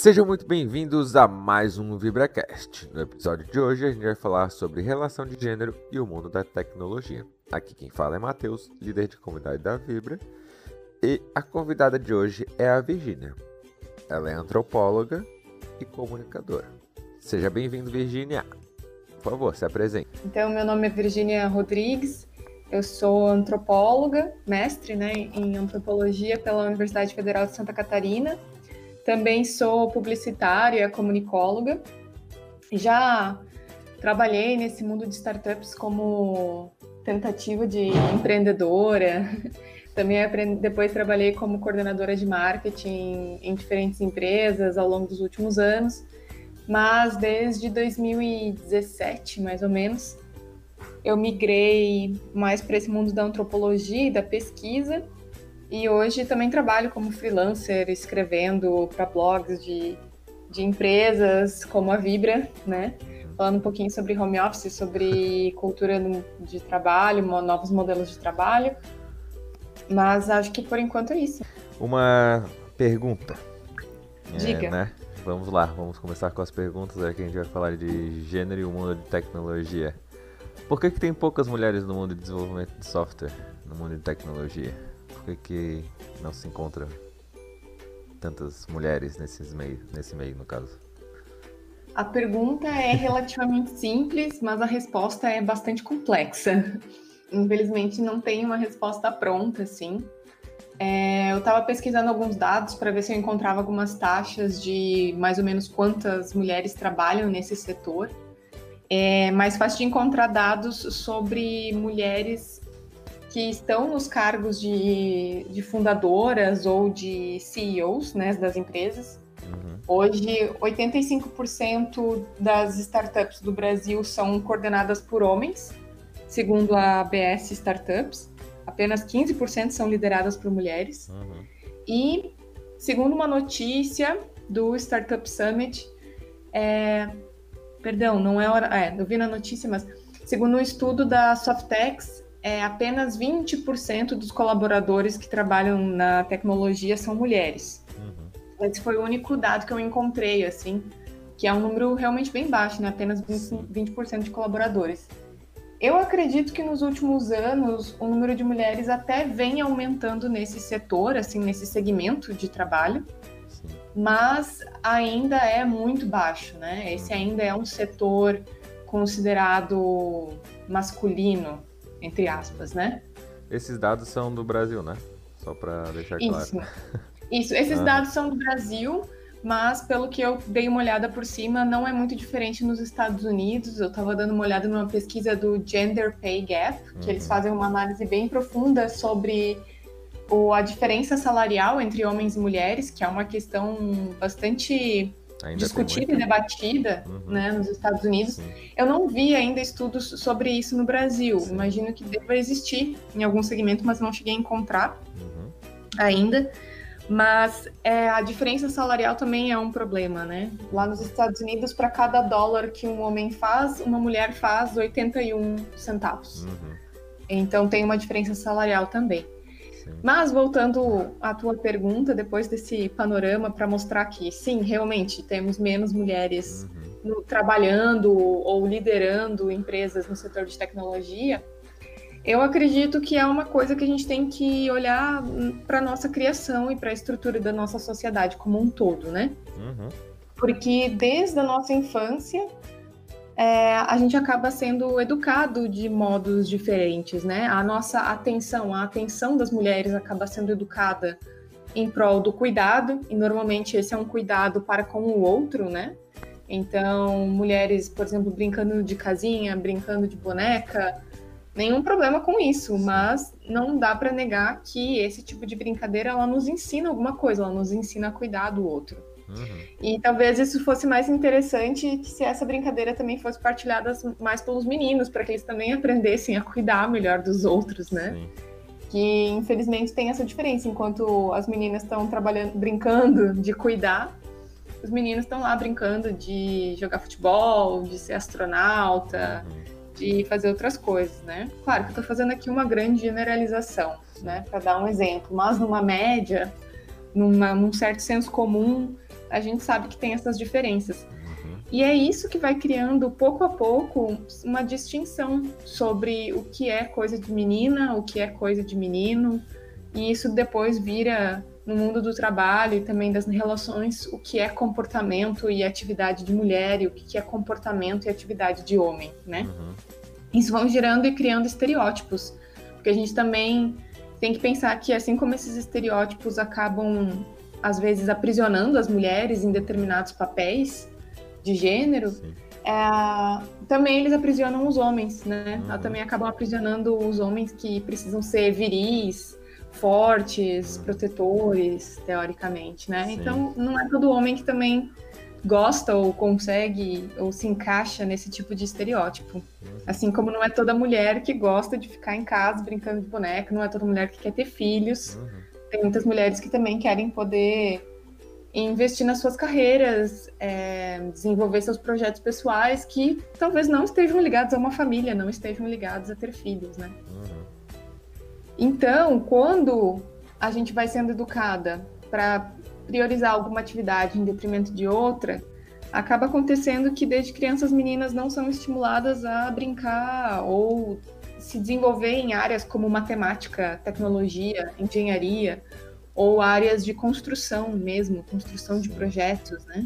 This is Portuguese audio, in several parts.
Sejam muito bem-vindos a mais um VibraCast. No episódio de hoje a gente vai falar sobre relação de gênero e o mundo da tecnologia. Aqui quem fala é Matheus, líder de comunidade da Vibra, e a convidada de hoje é a Virgínia. Ela é antropóloga e comunicadora. Seja bem-vindo, Virgínia. Por favor, se apresente. Então, meu nome é Virgínia Rodrigues, eu sou antropóloga, mestre né, em antropologia pela Universidade Federal de Santa Catarina também sou publicitária, comunicóloga. Já trabalhei nesse mundo de startups como tentativa de empreendedora. Também depois trabalhei como coordenadora de marketing em diferentes empresas ao longo dos últimos anos. Mas desde 2017, mais ou menos, eu migrei mais para esse mundo da antropologia e da pesquisa e hoje também trabalho como freelancer, escrevendo para blogs de, de empresas como a Vibra, né? Falando um pouquinho sobre home office, sobre cultura de trabalho, novos modelos de trabalho. Mas acho que por enquanto é isso. Uma pergunta. Diga. É, né? Vamos lá, vamos começar com as perguntas, aqui a gente vai falar de gênero e o mundo de tecnologia. Por que, que tem poucas mulheres no mundo de desenvolvimento de software, no mundo de tecnologia? Por que não se encontra tantas mulheres nesses meio, nesse meio, no caso? A pergunta é relativamente simples, mas a resposta é bastante complexa. Infelizmente, não tem uma resposta pronta, assim. É, eu estava pesquisando alguns dados para ver se eu encontrava algumas taxas de mais ou menos quantas mulheres trabalham nesse setor. É mais fácil de encontrar dados sobre mulheres que estão nos cargos de, de fundadoras ou de CEOs né, das empresas. Uhum. Hoje, 85% das startups do Brasil são coordenadas por homens, segundo a ABS Startups. Apenas 15% são lideradas por mulheres. Uhum. E, segundo uma notícia do Startup Summit, é, perdão, não é hora. É, eu vi na notícia, mas segundo um estudo da Softex, é, apenas 20% dos colaboradores que trabalham na tecnologia são mulheres. Uhum. Esse foi o único dado que eu encontrei, assim, que é um número realmente bem baixo, né? Apenas 20%, 20 de colaboradores. Eu acredito que nos últimos anos o número de mulheres até vem aumentando nesse setor, assim, nesse segmento de trabalho, Sim. mas ainda é muito baixo, né? Esse uhum. ainda é um setor considerado masculino, entre aspas, né? Esses dados são do Brasil, né? Só para deixar claro. Isso. Isso. Esses ah. dados são do Brasil, mas pelo que eu dei uma olhada por cima, não é muito diferente nos Estados Unidos. Eu estava dando uma olhada numa pesquisa do Gender Pay Gap, que uhum. eles fazem uma análise bem profunda sobre o, a diferença salarial entre homens e mulheres, que é uma questão bastante Ainda discutida e debatida uhum. né, nos Estados Unidos. Sim. Eu não vi ainda estudos sobre isso no Brasil. Sim. Imagino que deva existir em algum segmento, mas não cheguei a encontrar uhum. ainda. Mas é, a diferença salarial também é um problema, né? Lá nos Estados Unidos, para cada dólar que um homem faz, uma mulher faz 81 centavos. Uhum. Então tem uma diferença salarial também. Mas voltando à tua pergunta, depois desse panorama para mostrar que sim, realmente temos menos mulheres uhum. no, trabalhando ou liderando empresas no setor de tecnologia, eu acredito que é uma coisa que a gente tem que olhar para nossa criação e para a estrutura da nossa sociedade como um todo, né? Uhum. Porque desde a nossa infância é, a gente acaba sendo educado de modos diferentes, né? A nossa atenção, a atenção das mulheres acaba sendo educada em prol do cuidado, e normalmente esse é um cuidado para com o outro, né? Então, mulheres, por exemplo, brincando de casinha, brincando de boneca, nenhum problema com isso, mas não dá para negar que esse tipo de brincadeira ela nos ensina alguma coisa, ela nos ensina a cuidar do outro. Uhum. E talvez isso fosse mais interessante se essa brincadeira também fosse partilhada mais pelos meninos, para que eles também aprendessem a cuidar melhor dos outros, né? Sim. Que infelizmente tem essa diferença. Enquanto as meninas estão trabalhando, brincando de cuidar, os meninos estão lá brincando de jogar futebol, de ser astronauta, uhum. de fazer outras coisas, né? Claro que eu tô fazendo aqui uma grande generalização, né? Para dar um exemplo, mas numa média, numa, num certo senso comum, a gente sabe que tem essas diferenças. E é isso que vai criando, pouco a pouco, uma distinção sobre o que é coisa de menina, o que é coisa de menino, e isso depois vira no mundo do trabalho e também das relações o que é comportamento e atividade de mulher e o que é comportamento e atividade de homem, né? Uhum. Isso vão gerando e criando estereótipos, porque a gente também tem que pensar que assim como esses estereótipos acabam às vezes aprisionando as mulheres em determinados papéis, de gênero, é, também eles aprisionam os homens, né? Uhum. Também acabam aprisionando os homens que precisam ser viris, fortes, uhum. protetores, teoricamente, né? Sim. Então, não é todo homem que também gosta ou consegue ou se encaixa nesse tipo de estereótipo. Uhum. Assim como não é toda mulher que gosta de ficar em casa brincando de boneca, não é toda mulher que quer ter filhos. Uhum. Tem muitas mulheres que também querem poder investir nas suas carreiras, é, desenvolver seus projetos pessoais que talvez não estejam ligados a uma família, não estejam ligados a ter filhos, né? Uhum. Então, quando a gente vai sendo educada para priorizar alguma atividade em detrimento de outra, acaba acontecendo que desde crianças as meninas não são estimuladas a brincar ou se desenvolver em áreas como matemática, tecnologia, engenharia ou áreas de construção mesmo, construção de projetos, né?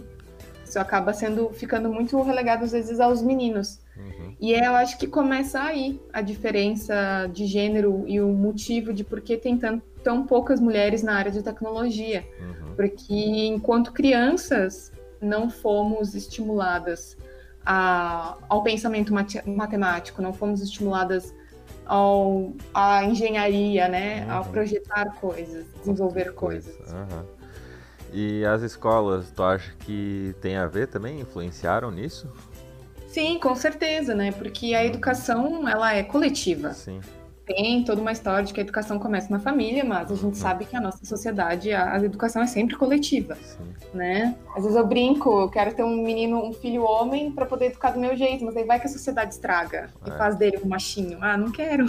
Isso acaba sendo ficando muito relegado às vezes aos meninos. Uhum. E é, eu acho que começa aí a diferença de gênero e o motivo de por que tem tão, tão poucas mulheres na área de tecnologia. Uhum. Porque enquanto crianças não fomos estimuladas a, ao pensamento matemático, não fomos estimuladas ao, à engenharia, né? Uhum. Ao projetar coisas, desenvolver coisas. Uhum. E as escolas, tu acha que tem a ver também? Influenciaram nisso? Sim, com certeza, né? Porque a uhum. educação, ela é coletiva. Sim tem toda uma história de que a educação começa na família, mas a gente uhum. sabe que a nossa sociedade, a, a educação é sempre coletiva, Sim. né? Às vezes eu brinco, eu quero ter um menino, um filho homem para poder educar do meu jeito, mas aí vai que a sociedade estraga é. e faz dele um machinho. Ah, não quero.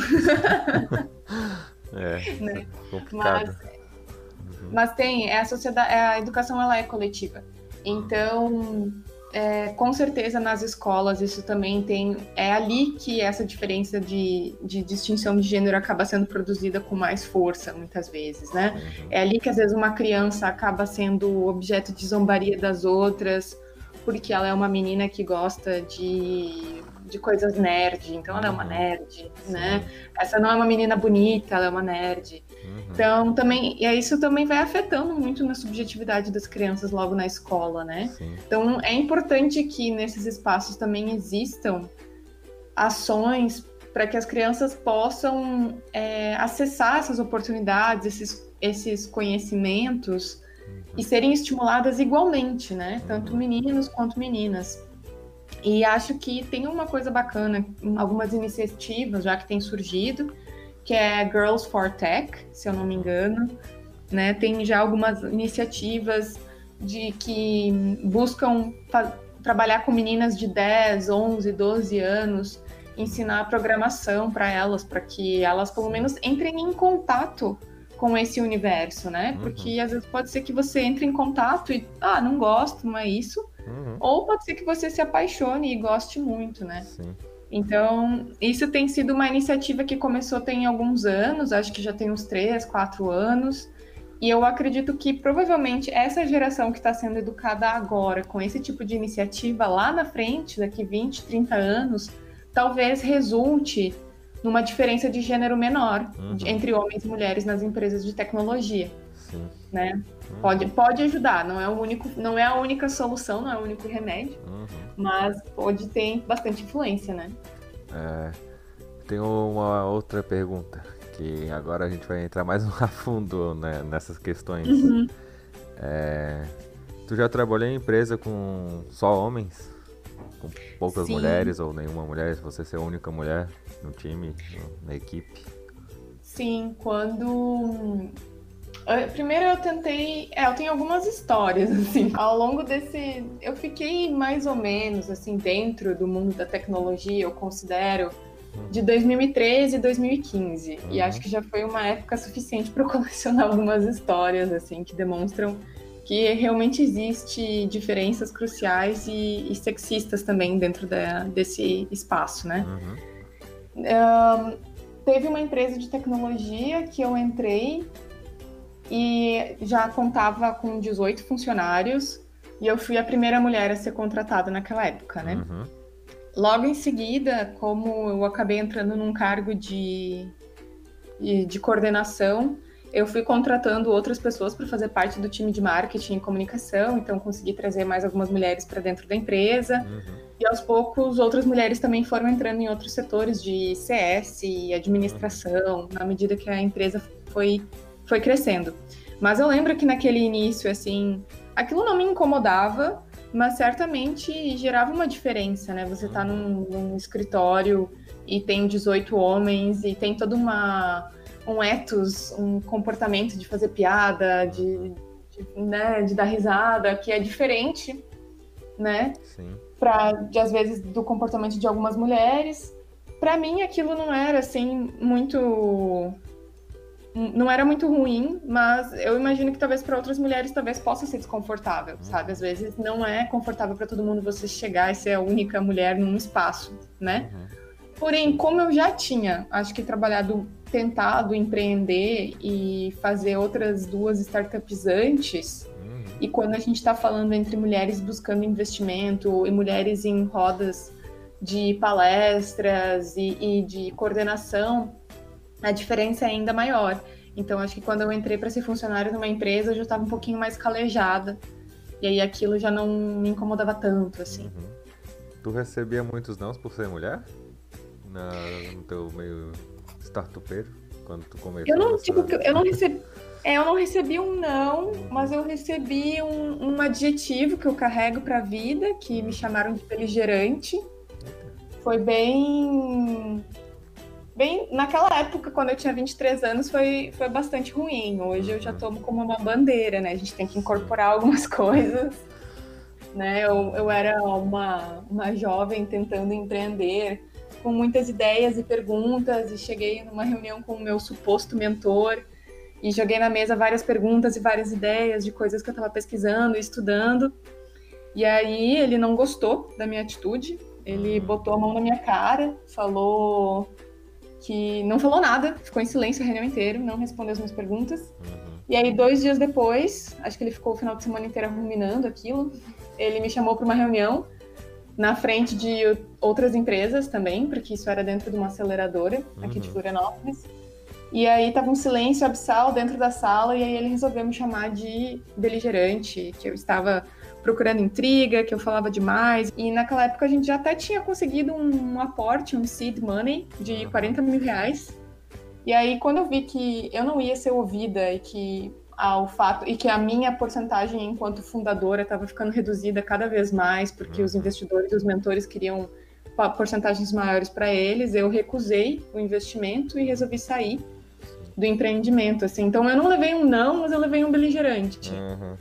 é, né? complicado. Mas, uhum. mas tem, é a sociedade, é, a educação ela é coletiva. Então, é, com certeza nas escolas isso também tem. É ali que essa diferença de, de distinção de gênero acaba sendo produzida com mais força, muitas vezes, né? Uhum. É ali que às vezes uma criança acaba sendo objeto de zombaria das outras, porque ela é uma menina que gosta de, de coisas nerd, então ela é uma uhum. nerd, né? Essa não é uma menina bonita, ela é uma nerd. Uhum. Então, também, e isso também vai afetando muito na subjetividade das crianças logo na escola, né? Sim. Então, é importante que nesses espaços também existam ações para que as crianças possam é, acessar essas oportunidades, esses, esses conhecimentos uhum. e serem estimuladas igualmente, né? Tanto uhum. meninos quanto meninas. E acho que tem uma coisa bacana, algumas iniciativas já que têm surgido, que é Girls for Tech, se eu não me engano. Né? Tem já algumas iniciativas de que buscam trabalhar com meninas de 10, 11, 12 anos, ensinar programação para elas, para que elas pelo menos entrem em contato com esse universo, né? Uhum. Porque às vezes pode ser que você entre em contato e, ah, não gosto, não é isso. Uhum. Ou pode ser que você se apaixone e goste muito, né? Sim. Então, isso tem sido uma iniciativa que começou tem alguns anos, acho que já tem uns três, quatro anos. E eu acredito que provavelmente essa geração que está sendo educada agora com esse tipo de iniciativa lá na frente, daqui 20, 30 anos, talvez resulte numa diferença de gênero menor uhum. entre homens e mulheres nas empresas de tecnologia. Sim. Né? Uhum. Pode, pode ajudar, não é, o único, não é a única solução, não é o único remédio, uhum. mas pode ter bastante influência, né? É, tenho uma outra pergunta, que agora a gente vai entrar mais a fundo né, nessas questões. Uhum. É, tu já trabalhou em empresa com só homens? Com poucas Sim. mulheres ou nenhuma mulher? Se você ser a única mulher no time, na equipe? Sim, quando Primeiro eu tentei, é, eu tenho algumas histórias assim. Ao longo desse, eu fiquei mais ou menos assim dentro do mundo da tecnologia, eu considero de 2013 e 2015. Uhum. E acho que já foi uma época suficiente para colecionar algumas histórias assim que demonstram que realmente existe diferenças cruciais e, e sexistas também dentro da, desse espaço, né? Uhum. Um, teve uma empresa de tecnologia que eu entrei e já contava com 18 funcionários e eu fui a primeira mulher a ser contratada naquela época, né? Uhum. Logo em seguida, como eu acabei entrando num cargo de, de, de coordenação, eu fui contratando outras pessoas para fazer parte do time de marketing e comunicação, então consegui trazer mais algumas mulheres para dentro da empresa. Uhum. E aos poucos, outras mulheres também foram entrando em outros setores de CS e administração, uhum. na medida que a empresa foi, foi crescendo. Mas eu lembro que naquele início, assim, aquilo não me incomodava, mas certamente gerava uma diferença, né? Você tá num, num escritório e tem 18 homens e tem toda uma um ethos, um comportamento de fazer piada, de, de, né, de dar risada, que é diferente, né? Sim. Pra, de, às vezes do comportamento de algumas mulheres. Para mim aquilo não era assim muito não era muito ruim, mas eu imagino que talvez para outras mulheres talvez possa ser desconfortável, sabe? Às vezes não é confortável para todo mundo você chegar e ser a única mulher num espaço, né? Uhum. Porém, como eu já tinha, acho que trabalhado, tentado empreender e fazer outras duas startups antes, uhum. e quando a gente está falando entre mulheres buscando investimento e mulheres em rodas de palestras e, e de coordenação, a diferença é ainda maior. Então, acho que quando eu entrei para ser funcionário numa empresa, eu já estava um pouquinho mais calejada. E aí aquilo já não me incomodava tanto, assim. Uhum. Tu recebia muitos nãos por ser mulher? Na, no teu meio startupeiro? Quando tu começou? Eu não, tipo, eu não recebi... É, eu não recebi um não, mas eu recebi um, um adjetivo que eu carrego para a vida, que me uhum. chamaram de beligerante. Foi bem bem naquela época, quando eu tinha 23 anos, foi, foi bastante ruim. Hoje eu já uhum. tomo como uma bandeira, né? A gente tem que incorporar algumas coisas. Né? Eu, eu era uma, uma jovem tentando empreender, com muitas ideias e perguntas, e cheguei numa reunião com o meu suposto mentor e joguei na mesa várias perguntas e várias ideias de coisas que eu estava pesquisando e estudando. E aí ele não gostou da minha atitude, ele uhum. botou a mão na minha cara, falou que não falou nada, ficou em silêncio a reunião inteira, não respondeu as minhas perguntas. Uhum. E aí, dois dias depois, acho que ele ficou o final de semana inteiro ruminando aquilo, ele me chamou para uma reunião na frente de outras empresas também, porque isso era dentro de uma aceleradora uhum. aqui de uhum. Florianópolis. E aí tava um silêncio abissal dentro da sala, e aí ele resolveu me chamar de beligerante, que eu estava procurando intriga, que eu falava demais. E naquela época a gente já até tinha conseguido um, aporte, um seed money de 40 mil reais. E aí, quando eu vi que eu não ia ser ouvida e que ao fato e que a minha porcentagem enquanto fundadora estava ficando reduzida cada vez mais porque os uhum. investidores e os mentores queriam porcentagens maiores para eles, eu recusei o investimento e resolvi sair do empreendimento, assim. Então eu não levei um não, mas eu levei um beligerante. Uhum,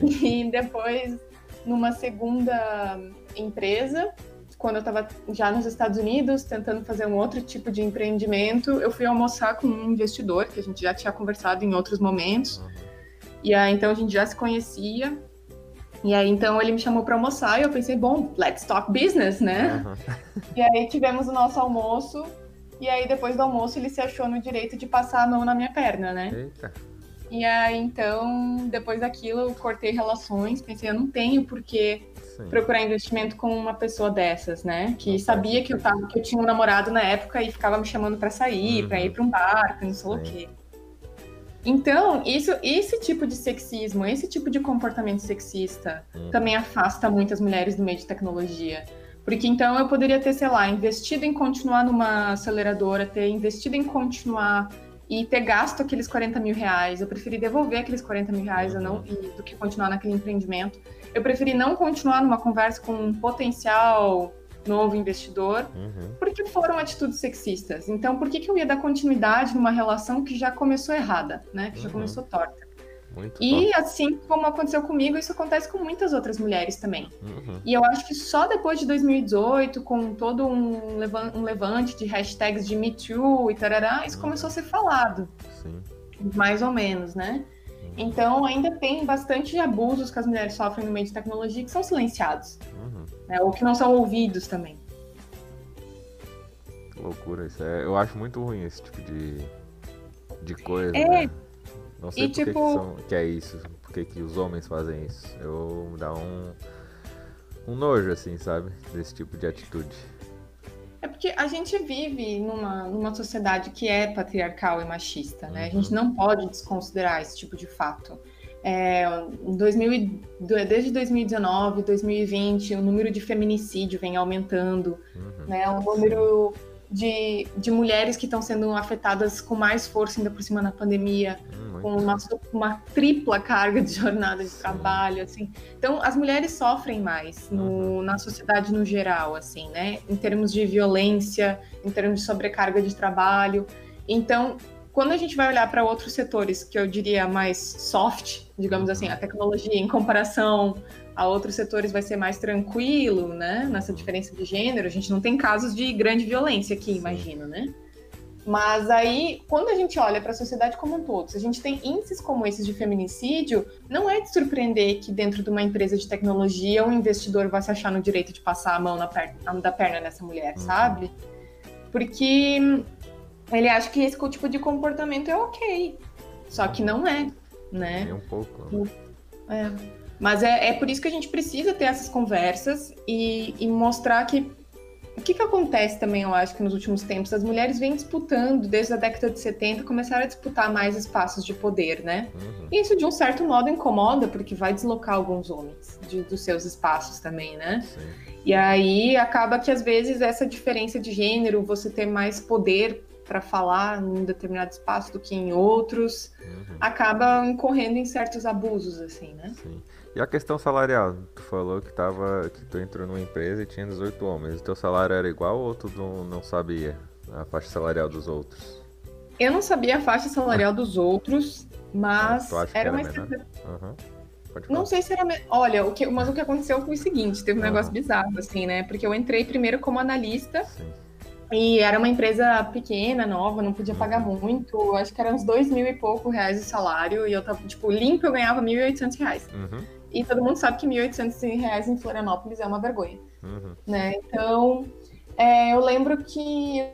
e depois numa segunda empresa, quando eu estava já nos Estados Unidos, tentando fazer um outro tipo de empreendimento, eu fui almoçar com um investidor que a gente já tinha conversado em outros momentos. Uhum. E aí então a gente já se conhecia. E aí então ele me chamou para almoçar e eu pensei, bom, let's talk business, né? Uhum. E aí tivemos o nosso almoço. E aí depois do almoço ele se achou no direito de passar a mão na minha perna, né? Eita. E aí, então, depois daquilo, eu cortei relações, pensei, eu não tenho por que procurar investimento com uma pessoa dessas, né? Que sabia que eu, tava, que eu tinha um namorado na época e ficava me chamando para sair, uhum. para ir para um bar, não sei o quê. Então, isso, esse tipo de sexismo, esse tipo de comportamento sexista uhum. também afasta muitas mulheres do meio de tecnologia. Porque então eu poderia ter, sei lá, investido em continuar numa aceleradora, ter investido em continuar e ter gasto aqueles 40 mil reais. Eu preferi devolver aqueles 40 mil reais uhum. não, e, do que continuar naquele empreendimento. Eu preferi não continuar numa conversa com um potencial novo investidor, uhum. porque foram atitudes sexistas. Então, por que, que eu ia dar continuidade numa relação que já começou errada, né? Que uhum. já começou torta? Muito e assim como aconteceu comigo, isso acontece com muitas outras mulheres também. Uhum. E eu acho que só depois de 2018, com todo um, um levante de hashtags de Me Too e tarará, isso uhum. começou a ser falado. Sim. Mais ou menos, né? Uhum. Então, ainda tem bastante abusos que as mulheres sofrem no meio de tecnologia que são silenciados, uhum. né, ou que não são ouvidos também. Que loucura isso. É, eu acho muito ruim esse tipo de, de coisa. É. Né? Não sei por tipo... que, são, que, é isso, por que, que os homens fazem isso. Eu me dá um, um nojo, assim, sabe? Desse tipo de atitude. É porque a gente vive numa, numa sociedade que é patriarcal e machista, né? Uhum. A gente uhum. não pode desconsiderar esse tipo de fato. É, 2000, desde 2019, 2020, o número de feminicídio vem aumentando, uhum. né? O número de, de mulheres que estão sendo afetadas com mais força ainda por cima na pandemia, hum, com uma, uma, tripla carga de jornada de trabalho, assim. Então, as mulheres sofrem mais no, uhum. na sociedade no geral, assim, né? Em termos de violência, em termos de sobrecarga de trabalho. Então, quando a gente vai olhar para outros setores, que eu diria mais soft, digamos assim, a tecnologia em comparação a outros setores vai ser mais tranquilo, né? Nessa diferença de gênero, a gente não tem casos de grande violência aqui, imagino, né? Mas aí, quando a gente olha para a sociedade como um todo, se a gente tem índices como esses de feminicídio, não é de surpreender que dentro de uma empresa de tecnologia um investidor vai se achar no direito de passar a mão na perna, da perna nessa mulher, uhum. sabe? Porque ele acha que esse tipo de comportamento é ok. Só que não é, né? É um pouco. É. Mas é, é por isso que a gente precisa ter essas conversas e, e mostrar que o que, que acontece também, eu acho que nos últimos tempos, as mulheres vêm disputando, desde a década de 70, começaram a disputar mais espaços de poder, né? Uhum. E isso, de um certo modo, incomoda, porque vai deslocar alguns homens de, dos seus espaços também, né? Sim. E aí acaba que, às vezes, essa diferença de gênero, você ter mais poder para falar em um determinado espaço do que em outros, uhum. acaba incorrendo em certos abusos, assim, né? Sim. E a questão salarial? Tu falou que, tava, que tu entrou numa empresa e tinha 18 homens. O teu salário era igual ou tu não, não sabia a faixa salarial dos outros? Eu não sabia a faixa salarial dos outros, mas ah, era, era uma. Uhum. Não sei se era. Me... Olha, o que... mas o que aconteceu foi o seguinte: teve um uhum. negócio bizarro, assim, né? Porque eu entrei primeiro como analista. Sim. E era uma empresa pequena, nova, não podia pagar uhum. muito. Acho que eram uns dois mil e pouco reais de salário. E eu tava, tipo, limpo eu ganhava mil e oitocentos reais. Uhum. E todo mundo sabe que 1.800 reais em Florianópolis é uma vergonha. Uhum. Né? Então, é, eu lembro que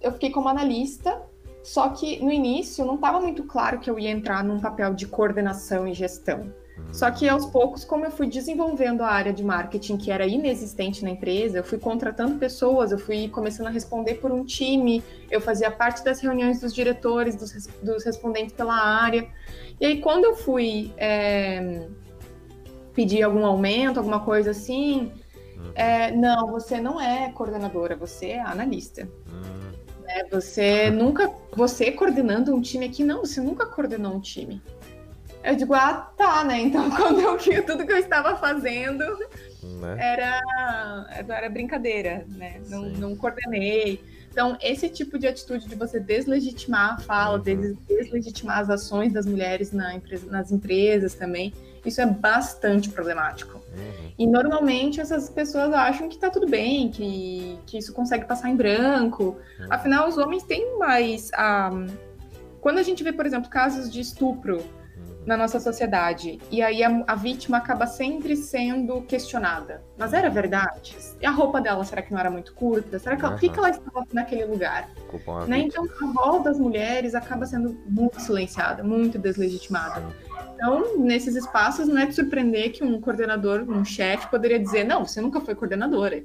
eu fiquei como analista, só que no início não estava muito claro que eu ia entrar num papel de coordenação e gestão. Uhum. Só que aos poucos, como eu fui desenvolvendo a área de marketing que era inexistente na empresa, eu fui contratando pessoas, eu fui começando a responder por um time, eu fazia parte das reuniões dos diretores, dos, dos respondentes pela área. E aí, quando eu fui é, pedir algum aumento, alguma coisa assim. Uhum. É, não, você não é coordenadora, você é analista. Uhum. É, você nunca, você coordenando um time aqui, não, você nunca coordenou um time. Eu digo, ah, tá, né? Então, quando eu vi tudo que eu estava fazendo, né? era, era brincadeira, né? Não, não, coordenei. Então, esse tipo de atitude de você deslegitimar a fala, uhum. deslegitimar as ações das mulheres na empresa, nas empresas também, isso é bastante problemático. Uhum. E normalmente essas pessoas acham que tá tudo bem, que, que isso consegue passar em branco. Uhum. Afinal, os homens têm mais. Um, quando a gente vê, por exemplo, casos de estupro uhum. na nossa sociedade, e aí a, a, vítima acaba sempre sendo questionada. Mas era verdade? E a roupa dela, será que não era muito curta? Será que ela, por que, que ela estava naquele lugar? Né? Então, a voz das mulheres acaba sendo muito silenciada, muito deslegitimada. Então, nesses espaços, não é de surpreender que um coordenador, um chefe, poderia dizer: não, você nunca foi coordenadora.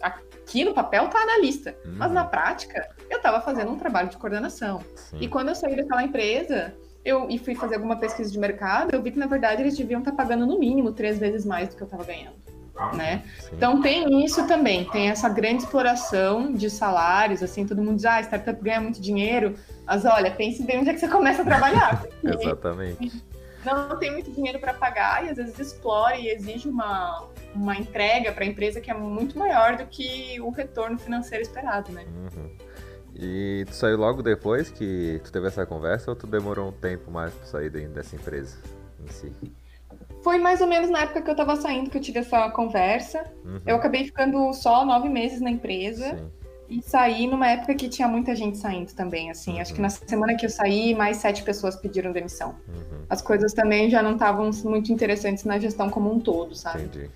Aqui no papel tá analista, uhum. mas na prática eu estava fazendo um trabalho de coordenação. Sim. E quando eu saí daquela empresa, eu e fui fazer alguma pesquisa de mercado, eu vi que na verdade eles deviam estar tá pagando no mínimo três vezes mais do que eu estava ganhando. Né? Então tem isso também, tem essa grande exploração de salários, assim, todo mundo diz, ah, startup ganha muito dinheiro, mas olha, pense bem onde é que você começa a trabalhar. Exatamente não tem muito dinheiro para pagar e às vezes explora e exige uma, uma entrega para a empresa que é muito maior do que o retorno financeiro esperado, né? Uhum. E tu saiu logo depois que tu teve essa conversa ou tu demorou um tempo mais para sair dessa empresa em si? Foi mais ou menos na época que eu estava saindo que eu tive essa conversa. Uhum. Eu acabei ficando só nove meses na empresa. Sim. E saí numa época que tinha muita gente saindo também, assim. Uhum. Acho que na semana que eu saí, mais sete pessoas pediram demissão. Uhum. As coisas também já não estavam muito interessantes na gestão como um todo, sabe? Entendi.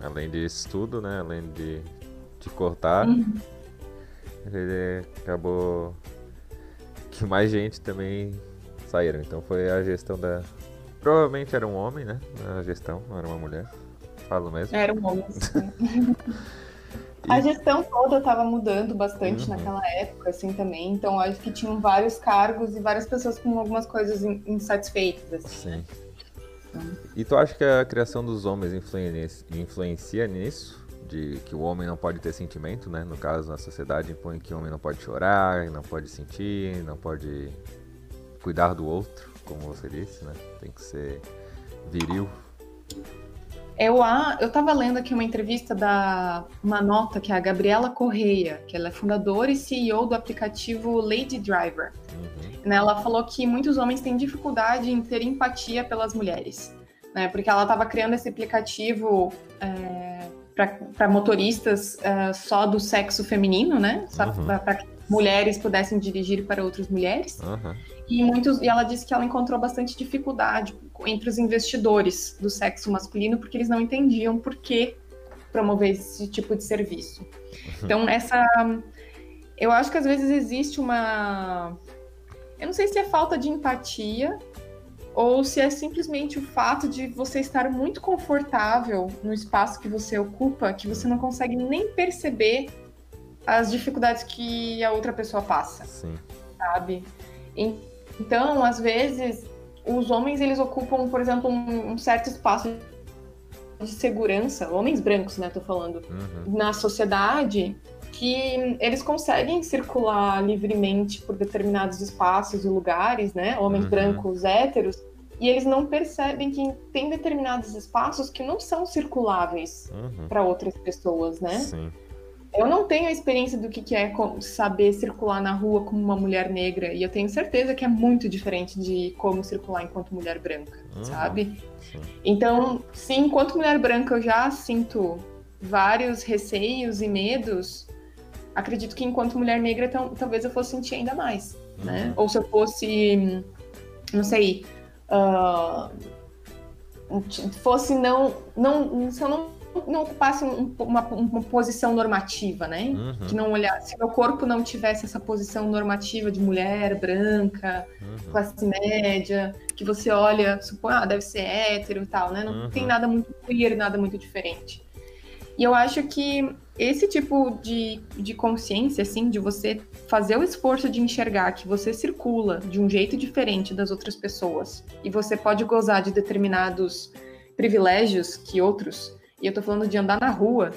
Além disso tudo, né? Além de te cortar, uhum. ele acabou que mais gente também saíram. Então foi a gestão da. Provavelmente era um homem, né? A gestão, não era uma mulher. Falo mesmo. Era um homem. A gestão toda estava mudando bastante uhum. naquela época, assim, também. Então, acho que tinham vários cargos e várias pessoas com algumas coisas insatisfeitas, assim. Sim. Né? E tu acha que a criação dos homens influencia nisso? De que o homem não pode ter sentimento, né? No caso, na sociedade impõe que o homem não pode chorar, não pode sentir, não pode cuidar do outro, como você disse, né? Tem que ser viril. Eu, eu tava lendo aqui uma entrevista da uma nota que é a Gabriela Correia, que ela é fundadora e CEO do aplicativo Lady Driver. Uhum. Ela falou que muitos homens têm dificuldade em ter empatia pelas mulheres, né? Porque ela estava criando esse aplicativo é, para motoristas é, só do sexo feminino, né? Uhum. Para que mulheres pudessem dirigir para outras mulheres. Uhum. E, muitos, e ela disse que ela encontrou bastante dificuldade entre os investidores do sexo masculino, porque eles não entendiam por que promover esse tipo de serviço. Uhum. Então, essa. Eu acho que às vezes existe uma. Eu não sei se é falta de empatia ou se é simplesmente o fato de você estar muito confortável no espaço que você ocupa, que você não consegue nem perceber as dificuldades que a outra pessoa passa. Sim. Sabe? Então, às vezes, os homens eles ocupam, por exemplo, um, um certo espaço de segurança, homens brancos, né, tô falando, uhum. na sociedade, que eles conseguem circular livremente por determinados espaços e lugares, né, homens uhum. brancos héteros, e eles não percebem que tem determinados espaços que não são circuláveis uhum. para outras pessoas, né? Sim. Eu não tenho a experiência do que é saber circular na rua como uma mulher negra, e eu tenho certeza que é muito diferente de como circular enquanto mulher branca, uhum. sabe? Sim. Então, sim, enquanto mulher branca eu já sinto vários receios e medos, acredito que enquanto mulher negra talvez eu fosse sentir ainda mais, né? uhum. né? Ou se eu fosse, não sei, uh, fosse não, não, se eu não não ocupasse um, uma, uma, posição normativa, né? Uhum. Que não olhasse, se meu corpo não tivesse essa posição normativa de mulher branca, uhum. classe média, que você olha, supõe, ah, deve ser hétero e tal, né? Não uhum. tem nada muito queer, nada muito diferente. E eu acho que esse tipo de, de consciência, assim, de você fazer o esforço de enxergar que você circula de um jeito diferente das outras pessoas e você pode gozar de determinados privilégios que outros e eu tô falando de andar na rua,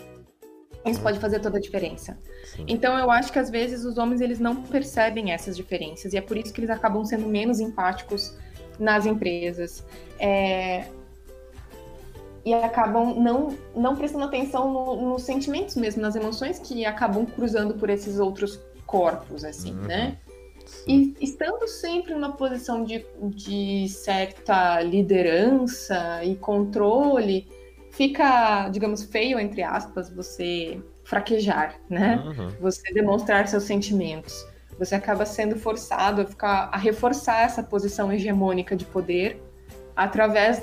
isso pode fazer toda a diferença. Sim. Então eu acho que às vezes os homens eles não percebem essas diferenças e é por isso que eles acabam sendo menos empáticos nas empresas. É... E acabam não, não prestando atenção no, nos sentimentos mesmo, nas emoções que acabam cruzando por esses outros corpos, assim, uhum. né? E estando sempre numa posição de, de certa liderança e controle, fica, digamos, feio, entre aspas, você fraquejar, né? Uhum. Você demonstrar seus sentimentos. Você acaba sendo forçado a ficar a reforçar essa posição hegemônica de poder através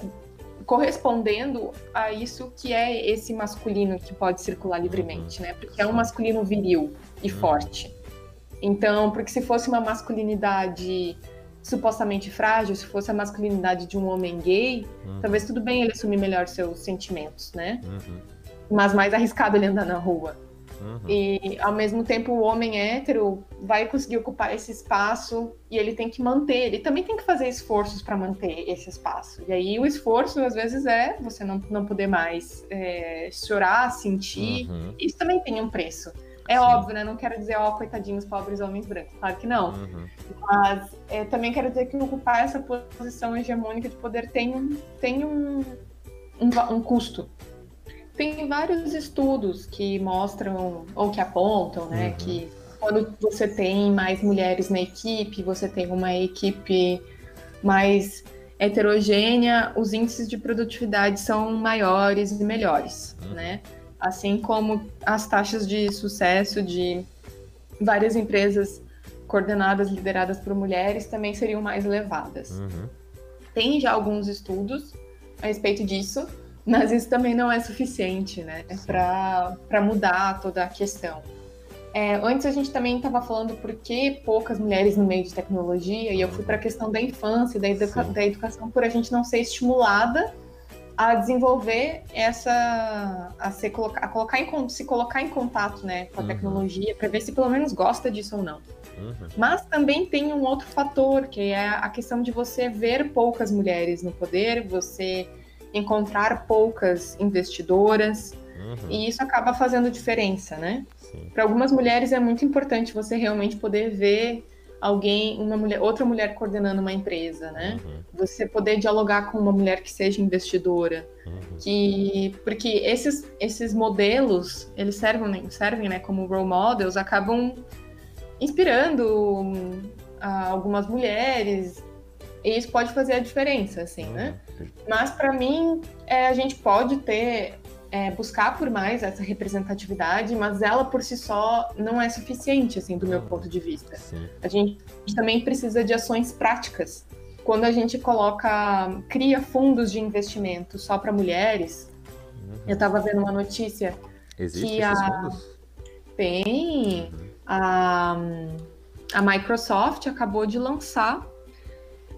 correspondendo a isso que é esse masculino que pode circular livremente, uhum. né? Porque é um masculino viril e uhum. forte. Então, porque se fosse uma masculinidade supostamente frágil, se fosse a masculinidade de um homem gay, uhum. talvez tudo bem ele assumir melhor seus sentimentos, né? Uhum. Mas mais arriscado ele andar na rua. Uhum. E ao mesmo tempo o homem hétero vai conseguir ocupar esse espaço e ele tem que manter, ele também tem que fazer esforços para manter esse espaço. E aí o esforço às vezes é você não, não poder mais é, chorar, sentir. Uhum. Isso também tem um preço. É Sim. óbvio, né? Não quero dizer, ó, oh, coitadinhos, pobres homens brancos. Claro que não. Uhum. Mas é, também quero dizer que ocupar essa posição hegemônica de poder tem, tem um, um, um custo. Tem vários estudos que mostram, ou que apontam, né, uhum. que quando você tem mais mulheres na equipe, você tem uma equipe mais heterogênea, os índices de produtividade são maiores e melhores, uhum. né? Assim como as taxas de sucesso de várias empresas coordenadas, lideradas por mulheres, também seriam mais elevadas. Uhum. Tem já alguns estudos a respeito disso, mas isso também não é suficiente, né? É para mudar toda a questão. É, antes a gente também estava falando por que poucas mulheres no meio de tecnologia, e eu fui para a questão da infância, da, educa da educação, por a gente não ser estimulada a desenvolver essa a, ser, a colocar em, se colocar em contato né, com a uhum. tecnologia para ver se pelo menos gosta disso ou não. Uhum. Mas também tem um outro fator, que é a questão de você ver poucas mulheres no poder, você encontrar poucas investidoras, uhum. e isso acaba fazendo diferença, né? Para algumas mulheres é muito importante você realmente poder ver alguém, uma mulher, outra mulher coordenando uma empresa, né? Uhum. Você poder dialogar com uma mulher que seja investidora, uhum. que porque esses esses modelos eles servem servem né como role models, acabam inspirando uh, algumas mulheres e isso pode fazer a diferença, assim, né? Uhum. Mas para mim é, a gente pode ter é, buscar por mais essa representatividade, mas ela por si só não é suficiente, assim, do meu ponto de vista. Sim. A gente também precisa de ações práticas. Quando a gente coloca, cria fundos de investimento só para mulheres, uhum. eu estava vendo uma notícia Existe que a fundos? tem uhum. a, a Microsoft acabou de lançar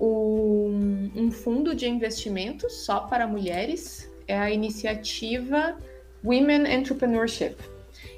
um, um fundo de investimento só para mulheres é a iniciativa Women Entrepreneurship.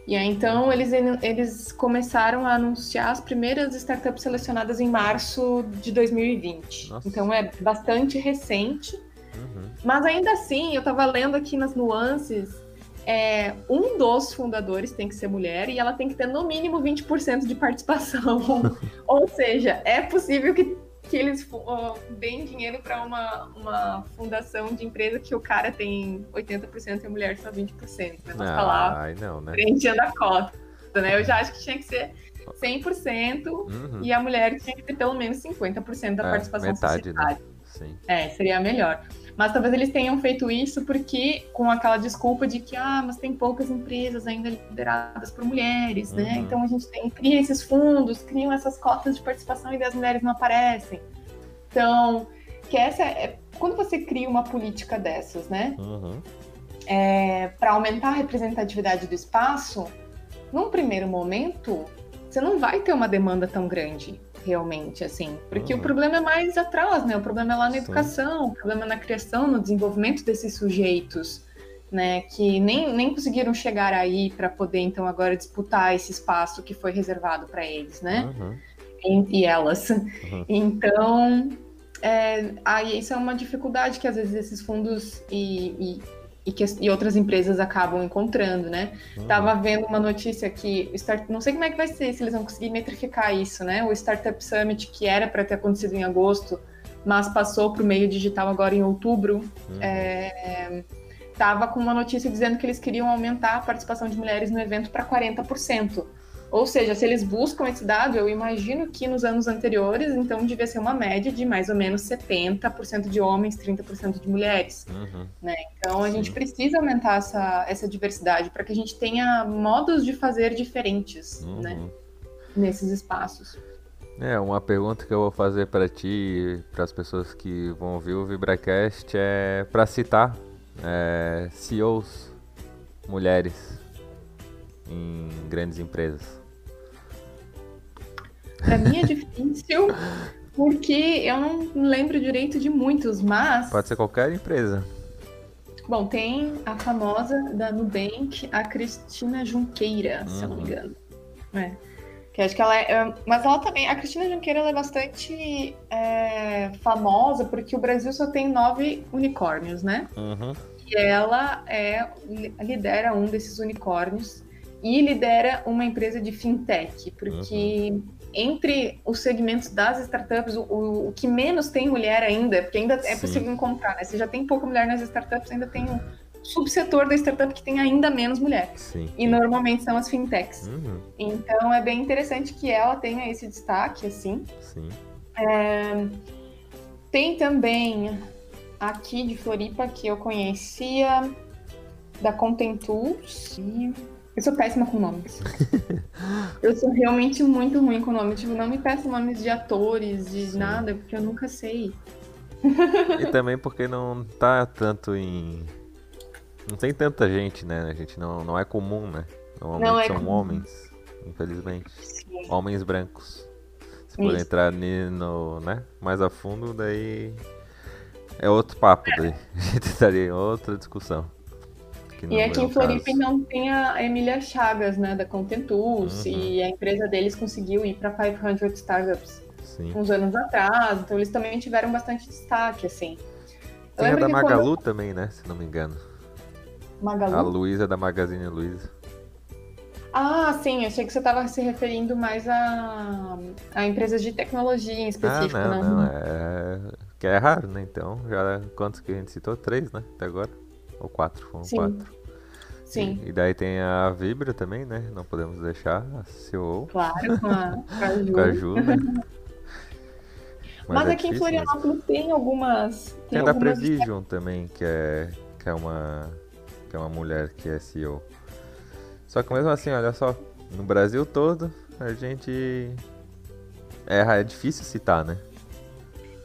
E aí, então, eles, eles começaram a anunciar as primeiras startups selecionadas em março de 2020. Nossa. Então, é bastante recente. Uhum. Mas ainda assim, eu estava lendo aqui nas nuances, é, um dos fundadores tem que ser mulher e ela tem que ter no mínimo 20% de participação. Ou seja, é possível que que eles uh, deem dinheiro para uma, uma fundação de empresa que o cara tem 80% e a mulher só 20%. Né? Vamos falar ai, não, né? preenchendo a cota. Né? Eu já acho que tinha que ser 100% uhum. e a mulher tinha que ter pelo menos 50% da é, participação metade, né? societária. Né? Sim. É, seria melhor. Mas talvez eles tenham feito isso porque com aquela desculpa de que ah, mas tem poucas empresas ainda lideradas por mulheres, né? uhum. né? Então a gente tem cria esses fundos, criam essas cotas de participação e as mulheres não aparecem. Então, que essa é quando você cria uma política dessas, né? Uhum. É, para aumentar a representatividade do espaço, num primeiro momento, você não vai ter uma demanda tão grande realmente, assim. Porque uhum. o problema é mais atrás, né? O problema é lá na Sim. educação, o problema é na criação, no desenvolvimento desses sujeitos, né? Que nem, nem conseguiram chegar aí para poder, então, agora disputar esse espaço que foi reservado para eles, né? Uhum. E, e, elas. Uhum. Então, é, aí isso é uma dificuldade que às vezes esses fundos e, e e que e outras empresas acabam encontrando, né? Uhum. Tava vendo uma notícia que start, não sei como é que vai ser se eles vão conseguir metrificar isso, né? O Startup Summit que era para ter acontecido em agosto, mas passou para o meio digital agora em outubro, uhum. é, tava com uma notícia dizendo que eles queriam aumentar a participação de mulheres no evento para 40%. Ou seja, se eles buscam esse dado, eu imagino que nos anos anteriores, então devia ser uma média de mais ou menos 70% de homens, 30% de mulheres. Uhum. Né? Então a Sim. gente precisa aumentar essa, essa diversidade para que a gente tenha modos de fazer diferentes uhum. né? nesses espaços. É, uma pergunta que eu vou fazer para ti, para as pessoas que vão ouvir o VibraCast, é para citar é, CEOs mulheres em grandes empresas. Para mim é difícil, porque eu não lembro direito de muitos, mas. Pode ser qualquer empresa. Bom, tem a famosa da Nubank, a Cristina Junqueira, uhum. se eu não me uhum. engano. É. Que acho que ela é. Mas ela também. A Cristina Junqueira é bastante é, famosa porque o Brasil só tem nove unicórnios, né? Uhum. E ela é, lidera um desses unicórnios e lidera uma empresa de fintech, porque uhum entre os segmentos das startups, o, o, que menos tem mulher ainda, porque ainda é Sim. possível encontrar, né? Você já tem pouca mulher nas startups, ainda tem um subsetor da startup que tem ainda menos mulher. Sim. E normalmente são as fintechs. Uhum. Então é bem interessante que ela tenha esse destaque, assim. Sim. É... Tem também aqui de Floripa que eu conhecia da Content Tools. Eu sou péssima com nomes. Eu sou realmente muito ruim com nome. Tipo, não me peça nomes de atores, de Sim. nada, porque eu nunca sei. E também porque não tá tanto em. Não tem tanta gente, né? A gente não, não é comum, né? Normalmente não é são comum. homens, infelizmente. Sim. Homens brancos. Se for entrar no, né, mais a fundo, daí é outro papo, daí. A gente estaria em outra discussão. E aqui é em Floripa caso. não tem a Emília Chagas, né, da Contentus, uhum. e a empresa deles conseguiu ir para 500 Startups Sim. uns anos atrás, então eles também tiveram bastante destaque, assim. Eu tem a da Magalu quando... também, né, se não me engano. Magalu? A Luísa da Magazine Luiza. Ah, sim, achei que você estava se referindo mais a, a empresas de tecnologia em específico, ah, não. Não, não, é... Que é raro, né? Então, já quantos que a gente citou? Três, né? Até agora. Ou quatro, foram Sim. quatro. Sim. E, e, daí tem a Vibra também, né? Não podemos deixar, a CEO. Claro, com a, com a Ju. com a Ju né? Mas, Mas é aqui difícil, em Florianópolis mas... tem algumas. Tem, tem algumas... a da Prevision também, que é, que é uma. Que é uma mulher que é CEO. Só que mesmo assim, olha só, no Brasil todo, a gente. É, é difícil citar, né?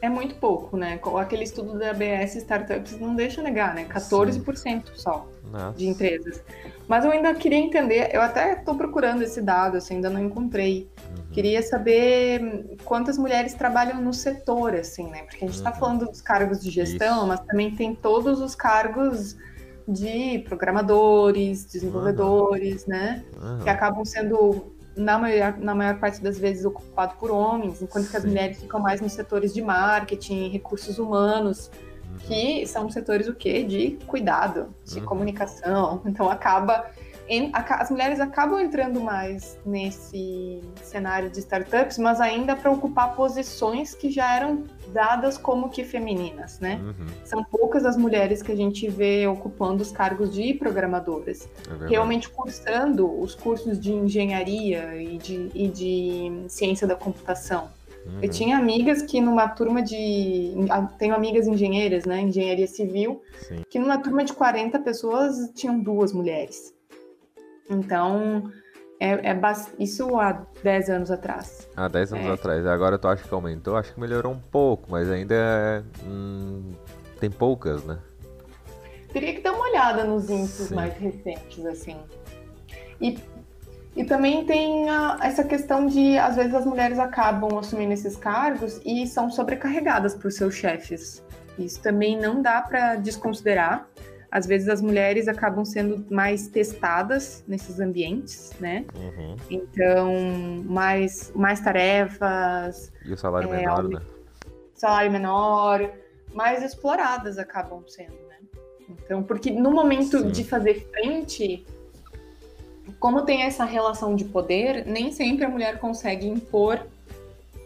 É muito pouco, né? Aquele estudo da ABS Startups não deixa negar, né? 14% Sim. só Nossa. de empresas. Mas eu ainda queria entender, eu até estou procurando esse dado, assim, ainda não encontrei. Uhum. Queria saber quantas mulheres trabalham no setor, assim, né? Porque a gente está uhum. falando dos cargos de gestão, Isso. mas também tem todos os cargos de programadores, desenvolvedores, uhum. né? Que acabam sendo na maior, na maior parte das vezes ocupado por homens, enquanto Sim. que as mulheres ficam mais nos setores de marketing, recursos humanos, uhum. que são setores o quê? De cuidado, de uhum. comunicação. Então acaba as mulheres acabam entrando mais nesse cenário de startups, mas ainda para ocupar posições que já eram dadas como que femininas, né? Uhum. São poucas as mulheres que a gente vê ocupando os cargos de programadoras, é realmente cursando os cursos de engenharia e de, e de ciência da computação. Uhum. Eu tinha amigas que numa turma de. Tenho amigas engenheiras, né? Engenharia civil, Sim. que numa turma de 40 pessoas tinham duas mulheres. Então, é, é isso há 10 anos atrás. Há 10 anos é. atrás. Agora tu acha que aumentou? Acho que melhorou um pouco, mas ainda é, hum, tem poucas, né? Teria que dar uma olhada nos índices Sim. mais recentes, assim. E, e também tem a, essa questão de, às vezes, as mulheres acabam assumindo esses cargos e são sobrecarregadas por seus chefes. Isso também não dá para desconsiderar às vezes as mulheres acabam sendo mais testadas nesses ambientes, né? Uhum. Então, mais, mais tarefas. E o salário é, menor, né? Salário menor, mais exploradas acabam sendo, né? Então, porque no momento Sim. de fazer frente, como tem essa relação de poder, nem sempre a mulher consegue impor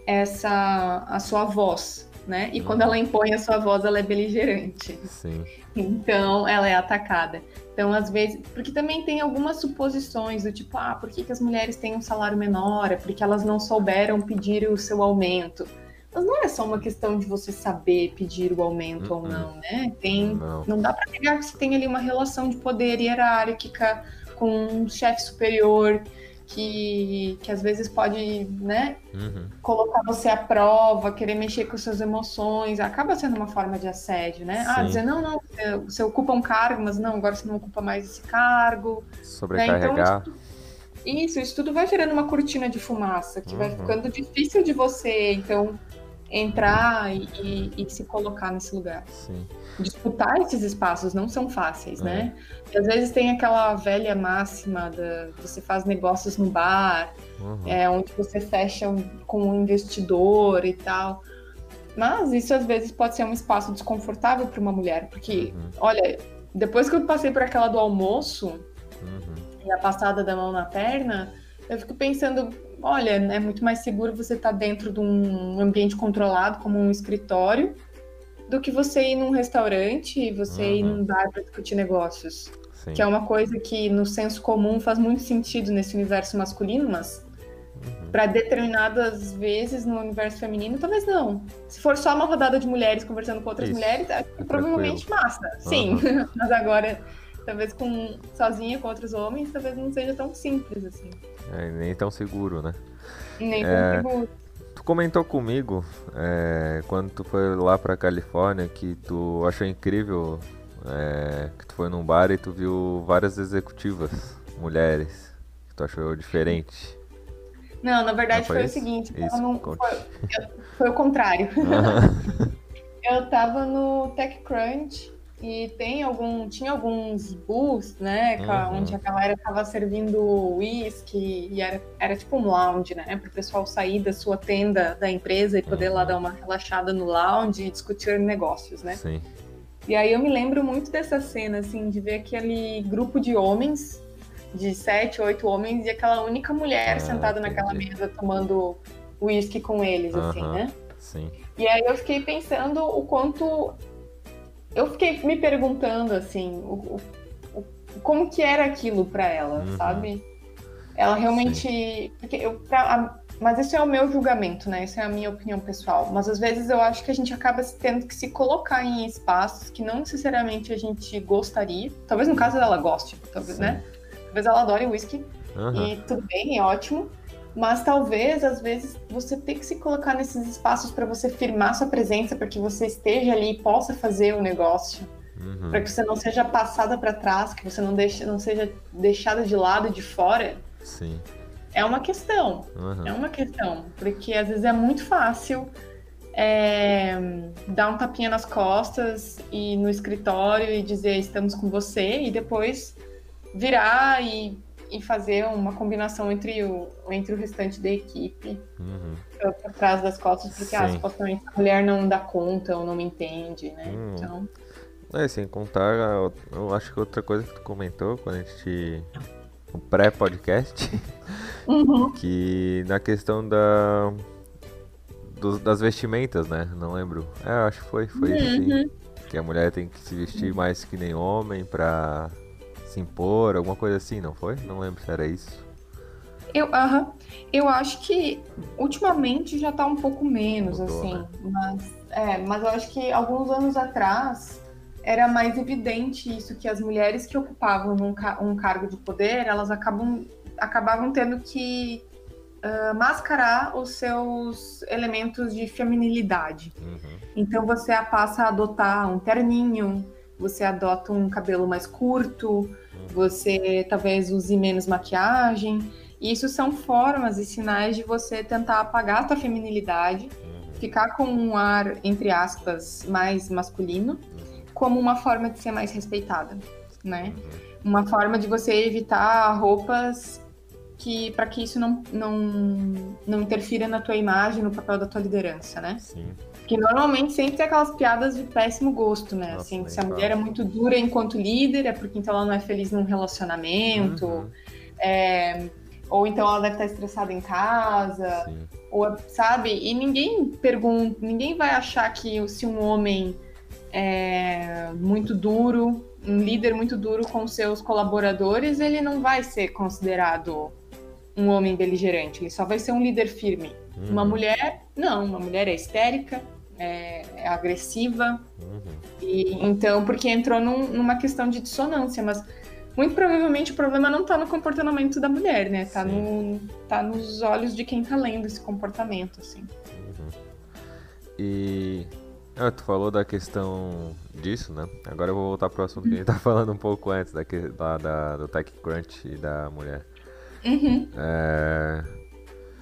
essa a sua voz, né? E quando uhum. ela impõe a sua voz, ela é beligerante. Sim. Então, ela é atacada. Então, às vezes, porque também tem algumas suposições do tipo, ah, por que, que as mulheres têm um salário menor? É porque elas não souberam pedir o seu aumento. Mas não é só uma questão de você saber pedir o aumento ou uhum. não, né? Tem, não. não dá para negar que você tem ali uma relação de poder hierárquica com um chefe superior que, que às vezes pode, né, uhum. colocar você à prova, querer mexer com suas emoções, acaba sendo uma forma de assédio, né? Ah, Sim. Ah, dizer, não, não, você, ocupa um cargo, mas não, agora você não ocupa mais esse cargo. Sobrecarregar. Né? Então, isso, isso, isso tudo vai gerando uma cortina de fumaça, que uhum. vai ficando difícil de você, então, entrar e, e, e, se colocar nesse lugar. Sim. Disputar esses espaços não são fáceis, né? é. né? E às vezes tem aquela velha máxima de você faz negócios no bar, uhum. é, onde você fecha com um investidor e tal. Mas isso às vezes pode ser um espaço desconfortável para uma mulher, porque, uhum. olha, depois que eu passei por aquela do almoço uhum. e a passada da mão na perna, eu fico pensando, olha, é muito mais seguro você estar tá dentro de um ambiente controlado, como um escritório, do que você ir num restaurante e você uhum. ir num bar para discutir negócios. Sim. Que é uma coisa que no senso comum faz muito sentido nesse universo masculino, mas uhum. para determinadas vezes no universo feminino, talvez não. Se for só uma rodada de mulheres conversando com outras Isso. mulheres, é, é provavelmente massa. Sim, mas agora talvez com sozinha com outros homens, talvez não seja tão simples assim. É, nem tão seguro, né? Nem é, tão seguro. Tu comentou comigo é, quando tu foi lá pra Califórnia que tu achou incrível é, que tu foi num bar e tu viu várias executivas mulheres que tu achou diferente. Não, na verdade não foi, foi o seguinte, Isso, foi, foi, o contrário. eu tava no TechCrunch e tem algum, tinha alguns booths, né, uhum. onde a galera tava servindo whisky e era, era tipo um lounge, né, para o pessoal sair da sua tenda da empresa e poder uhum. lá dar uma relaxada no lounge e discutir negócios, né. Sim. E aí eu me lembro muito dessa cena, assim, de ver aquele grupo de homens, de sete, oito homens, e aquela única mulher ah, sentada entendi. naquela mesa tomando whisky com eles, uhum. assim, né. Sim. E aí eu fiquei pensando o quanto eu fiquei me perguntando assim, o, o, como que era aquilo para ela, uhum. sabe? Ela realmente, porque eu, pra, mas isso é o meu julgamento, né? Isso é a minha opinião pessoal. Mas às vezes eu acho que a gente acaba tendo que se colocar em espaços que não necessariamente a gente gostaria. Talvez no caso dela goste, talvez, né? Sim. né? Talvez ela adore whisky. Uhum. E tudo bem, é ótimo. Mas talvez, às vezes, você tenha que se colocar nesses espaços para você firmar sua presença, para que você esteja ali e possa fazer o negócio. Uhum. Para que você não seja passada para trás, que você não, deixe, não seja deixada de lado, de fora. Sim. É uma questão. Uhum. É uma questão. Porque às vezes é muito fácil é, dar um tapinha nas costas e no escritório e dizer estamos com você e depois virar e e fazer uma combinação entre o, entre o restante da equipe uhum. para trás das costas, porque ah, supostamente a mulher não dá conta ou não me entende, né? Uhum. Então. É, sem contar, eu acho que outra coisa que tu comentou quando a gente. O pré-podcast, uhum. que na questão da. Do, das vestimentas, né? Não lembro. É, acho que foi, foi isso sim. Uhum. Que a mulher tem que se vestir mais que nem homem pra se impor, alguma coisa assim, não foi? Não lembro se era isso. Eu, uh -huh. eu acho que ultimamente já tá um pouco menos, Mudou, assim. Né? Mas, é, mas eu acho que alguns anos atrás era mais evidente isso, que as mulheres que ocupavam um, um cargo de poder, elas acabam, acabavam tendo que uh, mascarar os seus elementos de feminilidade. Uhum. Então você passa a adotar um terninho, você adota um cabelo mais curto, você talvez use menos maquiagem. E isso são formas e sinais de você tentar apagar a tua feminilidade, ficar com um ar, entre aspas, mais masculino, como uma forma de ser mais respeitada, né? Uma forma de você evitar roupas que para que isso não, não, não interfira na tua imagem, no papel da tua liderança, né? Sim. Que normalmente sempre tem aquelas piadas de péssimo gosto, né? Nossa, assim, se a mulher é muito dura enquanto líder, é porque então ela não é feliz num relacionamento. Uhum. É, ou então ela deve estar estressada em casa. Sim. Ou, sabe? E ninguém pergunta, ninguém vai achar que se um homem é muito duro, um líder muito duro com seus colaboradores, ele não vai ser considerado um homem beligerante, ele só vai ser um líder firme. Uhum. Uma mulher, não, uma mulher é histérica, é, é agressiva. Uhum. E, então, porque entrou num, numa questão de dissonância, mas muito provavelmente o problema não está no comportamento da mulher, né? Tá, no, tá nos olhos de quem está lendo esse comportamento, assim. Uhum. E ah, tu falou da questão disso, né? Agora eu vou voltar pro assunto que a gente tá falando um pouco antes, da, da, da do TechCrunch e da mulher. Uhum. É...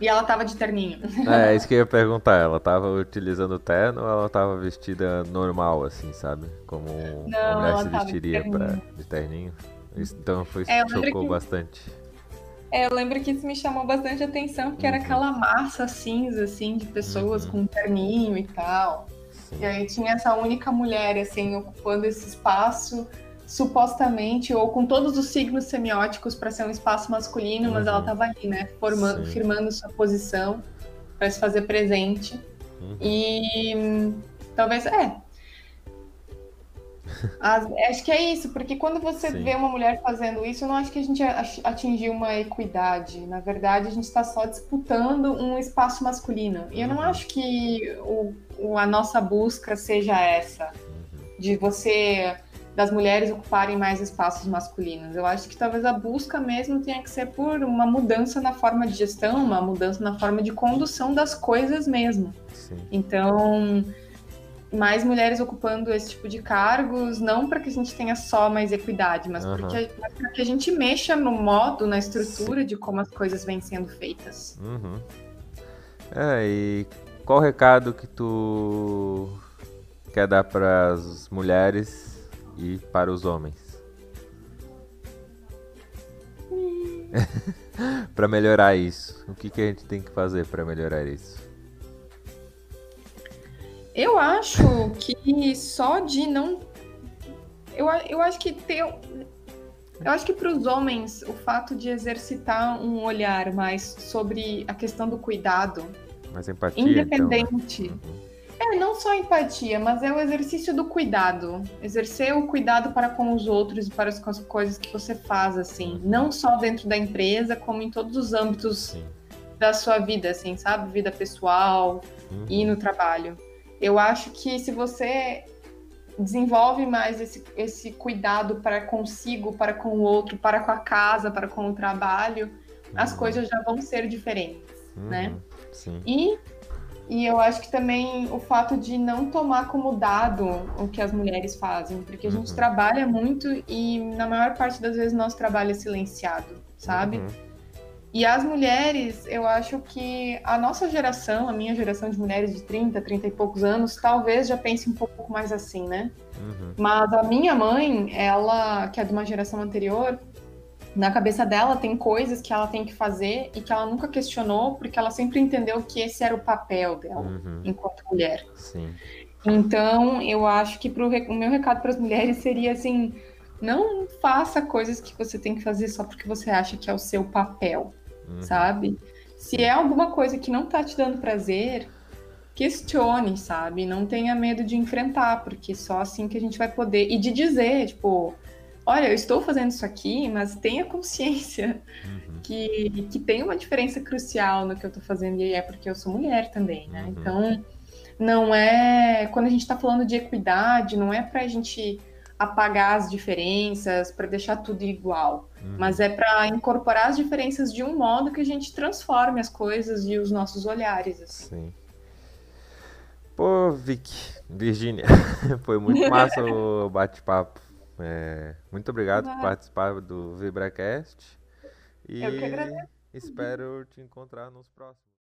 E ela tava de terninho. É, isso que eu ia perguntar. Ela tava utilizando terno ou ela tava vestida normal, assim, sabe? Como Não, mulher se vestiria de terninho. Pra, de terninho. Então foi isso é, chocou que... bastante. É, eu lembro que isso me chamou bastante atenção, porque uhum. era aquela massa cinza, assim, de pessoas uhum. com terninho e tal. Sim. E aí tinha essa única mulher, assim, ocupando esse espaço supostamente, ou com todos os signos semióticos para ser um espaço masculino, uhum. mas ela estava ali, né? Formando, firmando sua posição para se fazer presente. Uhum. E talvez, é. As, acho que é isso, porque quando você Sim. vê uma mulher fazendo isso, eu não acho que a gente atingiu uma equidade. Na verdade, a gente está só disputando um espaço masculino. E eu não uhum. acho que o, o, a nossa busca seja essa, uhum. de você das mulheres ocuparem mais espaços masculinos. Eu acho que talvez a busca mesmo tenha que ser por uma mudança na forma de gestão, uma mudança na forma de condução das coisas mesmo. Sim. Então, mais mulheres ocupando esse tipo de cargos, não para que a gente tenha só mais equidade, mas uhum. para que a gente mexa no modo, na estrutura Sim. de como as coisas vêm sendo feitas. Uhum. É, e qual recado que tu quer dar para as mulheres e para os homens? para melhorar isso, o que, que a gente tem que fazer para melhorar isso? Eu acho que só de não. Eu, eu acho que ter. Eu acho que para os homens, o fato de exercitar um olhar mais sobre a questão do cuidado. Mais empatia. Independente. Então, né? uhum. É, não só empatia, mas é o exercício do cuidado. Exercer o cuidado para com os outros e para as coisas que você faz, assim. Não só dentro da empresa, como em todos os âmbitos Sim. da sua vida, assim, sabe? Vida pessoal uhum. e no trabalho. Eu acho que se você desenvolve mais esse, esse cuidado para consigo, para com o outro, para com a casa, para com o trabalho, uhum. as coisas já vão ser diferentes, né? uhum. né? Sim. E e eu acho que também o fato de não tomar como dado o que as mulheres fazem, porque a gente uhum. trabalha muito e na maior parte das vezes nosso trabalho é silenciado, sabe? Uhum. E as mulheres, eu acho que a nossa geração, a minha geração de mulheres de 30, 30 e poucos anos, talvez já pense um pouco mais assim, né? Uhum. Mas a minha mãe, ela, que é de uma geração anterior, na cabeça dela tem coisas que ela tem que fazer e que ela nunca questionou, porque ela sempre entendeu que esse era o papel dela uhum. enquanto mulher. Sim. Então, eu acho que pro, o meu recado para as mulheres seria assim: não faça coisas que você tem que fazer só porque você acha que é o seu papel, uhum. sabe? Se é alguma coisa que não tá te dando prazer, questione, sabe? Não tenha medo de enfrentar, porque só assim que a gente vai poder. E de dizer, tipo, olha, eu estou fazendo isso aqui, mas tenha consciência uhum. que, que tem uma diferença crucial no que eu estou fazendo, e é porque eu sou mulher também, né? Uhum. Então, não é. Quando a gente está falando de equidade, não é para a gente apagar as diferenças, para deixar tudo igual, uhum. mas é para incorporar as diferenças de um modo que a gente transforme as coisas e os nossos olhares. Assim. Sim. Pô, Vic, Virgínia, foi muito massa o bate-papo. É, muito obrigado por participar do VibraCast. E Eu que agradeço. espero te encontrar nos próximos.